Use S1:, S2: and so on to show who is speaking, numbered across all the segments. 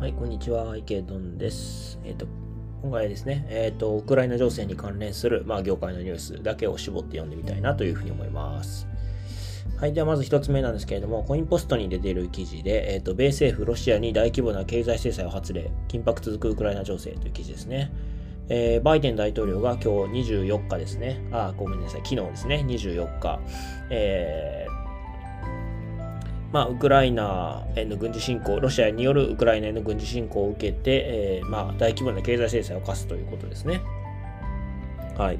S1: はい、こんにちは。池ドンです。えっ、ー、と、今回ですね、えっ、ー、と、ウクライナ情勢に関連する、まあ、業界のニュースだけを絞って読んでみたいなというふうに思います。はい。では、まず一つ目なんですけれども、コインポストに出ている記事で、えっ、ー、と、米政府、ロシアに大規模な経済制裁を発令、緊迫続くウクライナ情勢という記事ですね。えー、バイデン大統領が今日24日ですね、あ、ごめんなさい、昨日ですね、24日、えー、まあ、ウクライナへの軍事侵攻、ロシアによるウクライナへの軍事侵攻を受けて、えー、まあ、大規模な経済制裁を科すということですね。はい。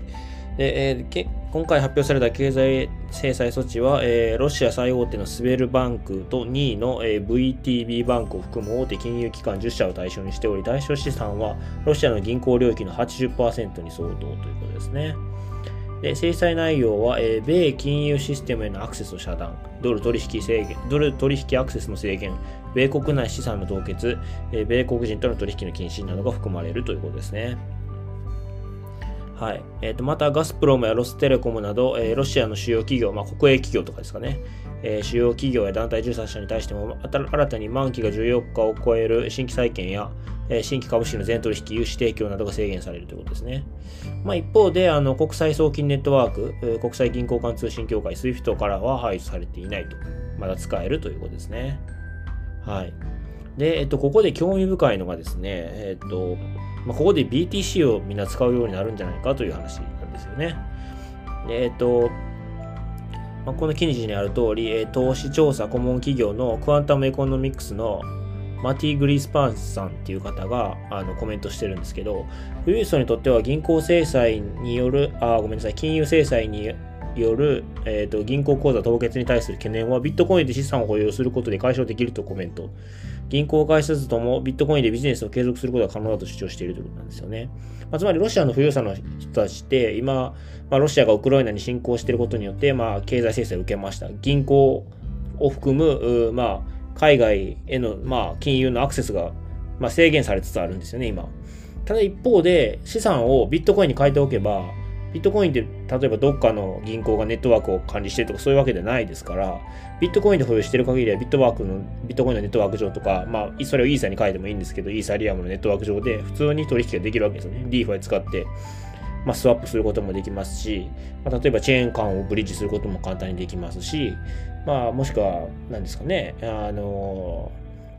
S1: でえー、今回発表された経済制裁措置は、えー、ロシア最大手のスベルバンクと2位の、えー、VTB バンクを含む大手金融機関10社を対象にしており、対象資産はロシアの銀行領域の80%に相当ということですね。で制裁内容は、えー、米金融システムへのアクセスを遮断、ドル取引制限、ドル取引アクセスの制限、米国内資産の凍結、えー、米国人との取引の禁止などが含まれるということですね。はい。えー、とまた、ガスプロムやロステレコムなど、えー、ロシアの主要企業、まあ、国営企業とかですかね、えー、主要企業や団体13社に対しても、新たに満期が14日を超える新規債券や、え新規株式の全取引、融資提供などが制限されるということですね。まあ、一方で、あの国際送金ネットワーク、え国際銀行間通信協会 SWIFT からは排除されていないと。まだ使えるということですね。はい。で、えっと、ここで興味深いのがですね、えっと、まあ、ここで BTC をみんな使うようになるんじゃないかという話なんですよね。えっと、まあ、この記事にある通り、え投資調査顧問企業のクアンタムエコノミクスのマティ・グリスパンスさんっていう方があのコメントしてるんですけど、富裕層にとっては銀行制裁による、あ、ごめんなさい、金融制裁による、えーと、銀行口座凍結に対する懸念はビットコインで資産を保有することで解消できるとコメント。銀行を介さずともビットコインでビジネスを継続することが可能だと主張しているということなんですよね。まあ、つまりロシアの富裕層の人たちって今、まあ、ロシアがウクライナに侵攻していることによって、まあ、経済制裁を受けました。銀行を含む、まあ、海外への、まあ、金融のアクセスが、まあ、制限されつつあるんですよね、今。ただ一方で、資産をビットコインに変えておけば、ビットコインって例えばどっかの銀行がネットワークを管理してるとかそういうわけではないですから、ビットコインで保有してる限りはビットワークの、ビットコインのネットワーク上とか、まあ、それをイーサに変えてもいいんですけど、イーサリアムのネットワーク上で普通に取引ができるわけですよね。DeFi 使って、まあ、スワップすることもできますし、まあ、例えばチェーン間をブリッジすることも簡単にできますし、まあ、もしくは、何ですかね、あの、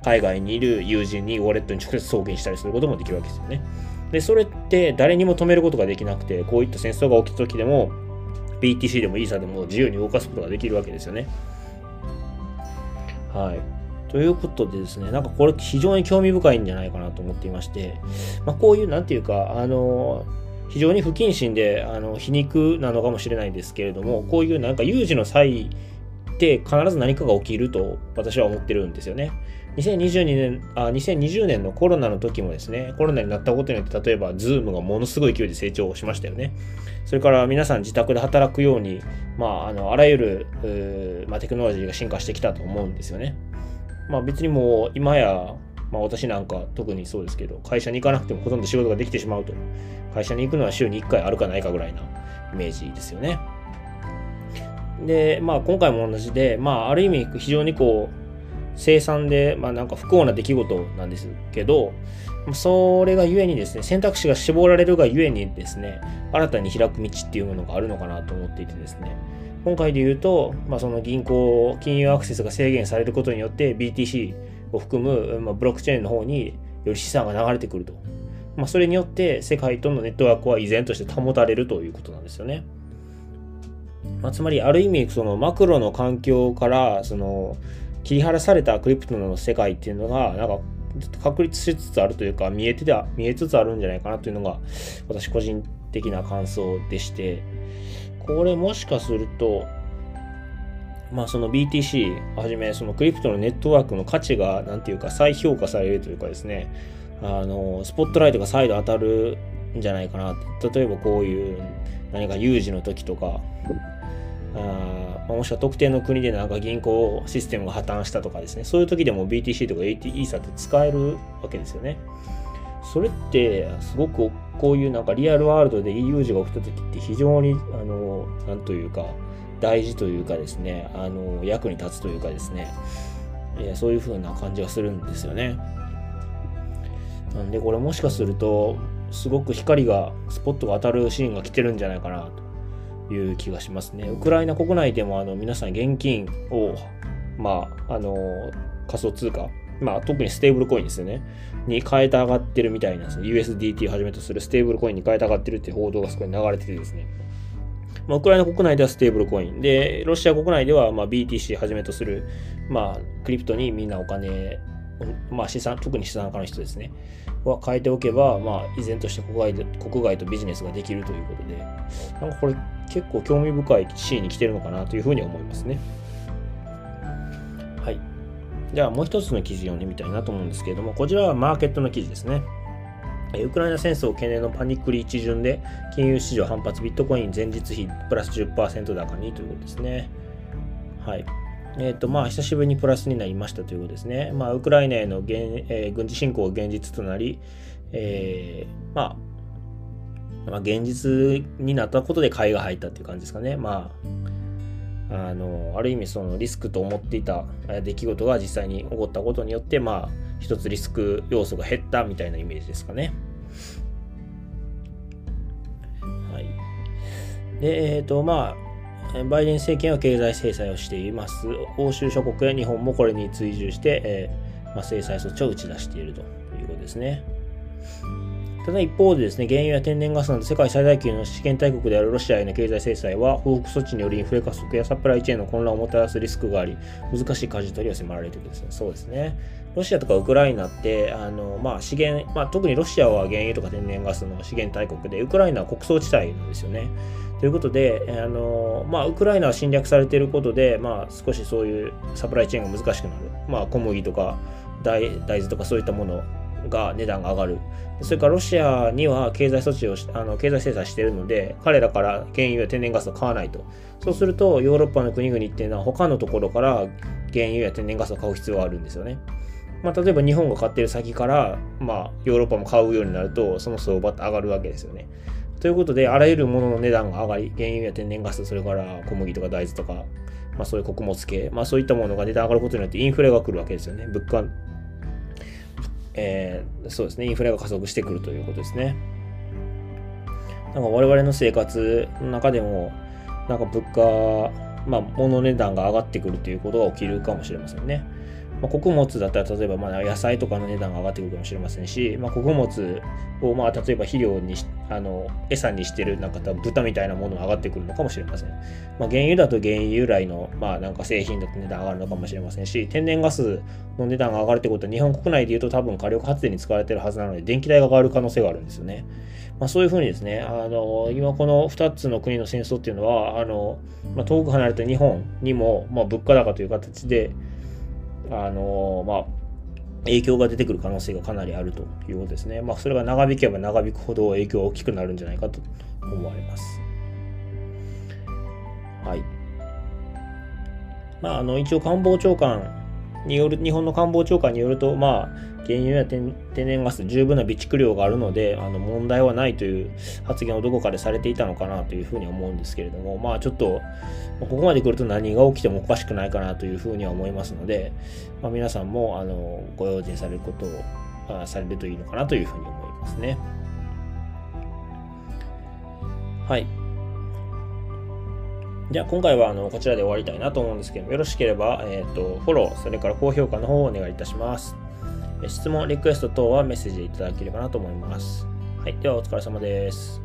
S1: 海外にいる友人にウォレットに直接送金したりすることもできるわけですよね。で、それって誰にも止めることができなくて、こういった戦争が起きた時でも、BTC でもイーサでも自由に動かすことができるわけですよね。はい。ということでですね、なんかこれ非常に興味深いんじゃないかなと思っていまして、まあ、こういう、なんていうか、あの、非常に不謹慎で、あの、皮肉なのかもしれないですけれども、こういうなんか有事の際って必ず何かが起きると私は思ってるんですよね。2022年あ2020年のコロナの時もですね、コロナになったことによって、例えば Zoom がものすごい勢いで成長しましたよね。それから皆さん自宅で働くように、まあ、あのあらゆる、まあ、テクノロジーが進化してきたと思うんですよね。まあ別にもう今や、まあ私なんか特にそうですけど、会社に行かなくてもほとんど仕事ができてしまうと。会社に行くのは週に1回あるかないかぐらいなイメージですよね。で、まあ今回も同じで、まあある意味非常にこう、凄惨で、まあなんか不幸な出来事なんですけど、それがゆえにですね、選択肢が絞られるがゆえにですね、新たに開く道っていうものがあるのかなと思っていてですね、今回で言うと、まあ、その銀行、金融アクセスが制限されることによって BTC を含む、まあ、ブロックチェーンの方により資産が流れてくると。まあ、それによって世界とのネットワークは依然として保たれるということなんですよね。まあ、つまり、ある意味、そのマクロの環境から、その、切り離されたクリプトの世界っていうのが、なんか、確立しつつあるというか、見えてた、見えつつあるんじゃないかなというのが、私個人的な感想でして、これもしかすると、まあその BTC はじめ、そのクリプトのネットワークの価値が、なんていうか再評価されるというかですね、あの、スポットライトが再度当たるんじゃないかな。例えばこういう何か有事の時とか、あもしくは特定の国でなんか銀行システムが破綻したとかですね、そういう時でも BTC とか AT イーサって使えるわけですよね。それってすごくこういうなんかリアルワールドで有事が起きた時って非常にあのなんというか大事というかですねあの役に立つというかですねえー、そういう風な感じがするんですよね。なんでこれもしかするとすごく光がスポットが当たるシーンが来てるんじゃないかなという気がしますね。ウクライナ国内でもあの皆さん現金をまああの仮想通貨まあ、特にステーブルコインですよね。に変えて上がってるみたいなんですね。USDT をはじめとするステーブルコインに変えて上がってるっていう報道がそこに流れててですね。まあ、ウクライナ国内ではステーブルコイン。で、ロシア国内ではまあ BTC はじめとする、まあ、クリプトにみんなお金、まあ、資産、特に資産家の人ですね。は変えておけば、まあ、依然として国外国外とビジネスができるということで、なんかこれ結構興味深いシーンに来てるのかなというふうに思いますね。はい。じゃあもう一つの記事読んでみたいなと思うんですけれども、こちらはマーケットの記事ですね。ウクライナ戦争懸念のパニックリ一巡で金融市場反発ビットコイン前日比プラス10%高にということですね。はい。えっ、ー、と、まあ、久しぶりにプラスになりましたということですね。まあ、ウクライナへの現、えー、軍事侵攻が現実となり、えー、まあ、まあ、現実になったことで買いが入ったっていう感じですかね。まあ、あのある意味そのリスクと思っていた出来事が実際に起こったことによってまあ一つリスク要素が減ったみたいなイメージですかね。はい。で、えっ、ー、とまあバイデン政権は経済制裁をしています。欧州諸国や日本もこれに追従して、えーまあ、制裁措置を打ち出しているということですね。ただ一方でですね、原油や天然ガスなど世界最大級の資源大国であるロシアへの経済制裁は、報復措置によりインフレ加速やサプライチェーンの混乱をもたらすリスクがあり、難しい舵取りを迫られているですね。そうですね。ロシアとかウクライナって、あの、まあ、資源、まあ、特にロシアは原油とか天然ガスの資源大国で、ウクライナは穀倉地帯なんですよね。ということで、あの、まあ、ウクライナは侵略されていることで、まあ、少しそういうサプライチェーンが難しくなる。まあ、小麦とか大豆とかそういったものが値段が上がる。それからロシアには経済措置をあの経済制裁しているので、彼らから原油や天然ガスを買わないと。そうすると、ヨーロッパの国々っていうのは他のところから原油や天然ガスを買う必要があるんですよね。まあ、例えば日本が買ってる先から、まあ、ヨーロッパも買うようになると、その相場って上がるわけですよね。ということで、あらゆるものの値段が上がり、原油や天然ガス、それから小麦とか大豆とか、まあ、そういう穀物系、まあ、そういったものが値段上がることによってインフレが来るわけですよね。物価えー、そうですね、インフレが加速してくるということですね。なんか我々の生活の中でも、なんか物価、まあ、物値段が上がってくるということが起きるかもしれませんね。まあ、穀物だったら例えばまあ野菜とかの値段が上がってくるかもしれませんし、まあ、穀物をまあ例えば肥料にあの餌にしてるなんか豚みたいなものが上がってくるのかもしれません。まあ、原油だと原油由来のまあなんか製品だと値段上がるのかもしれませんし天然ガスの値段が上がるってことは日本国内で言うと多分火力発電に使われてるはずなので電気代が上がる可能性があるんですよね。まあ、そういうふうにですね、あの今この2つの国の戦争っていうのは、あのまあ、遠く離れた日本にも、ま、物価高という形で、あのまあ、影響が出てくる可能性がかなりあるということですね。まあ、それが長引けば長引くほど影響が大きくなるんじゃないかと思われます。はい。まあ、あの、一応官房長官による、日本の官房長官によると、まあ、原油や天然ガス十分な備蓄量があるので、あの問題はないという発言をどこかでされていたのかなというふうに思うんですけれども、まあちょっと、ここまで来ると何が起きてもおかしくないかなというふうには思いますので、まあ、皆さんもあのご用心されることをあされるといいのかなというふうに思いますね。はい。じゃあ今回はあのこちらで終わりたいなと思うんですけど、よろしければ、えーと、フォロー、それから高評価の方をお願いいたします。質問、リクエスト等はメッセージでいただければなと思います。はい。ではお疲れ様です。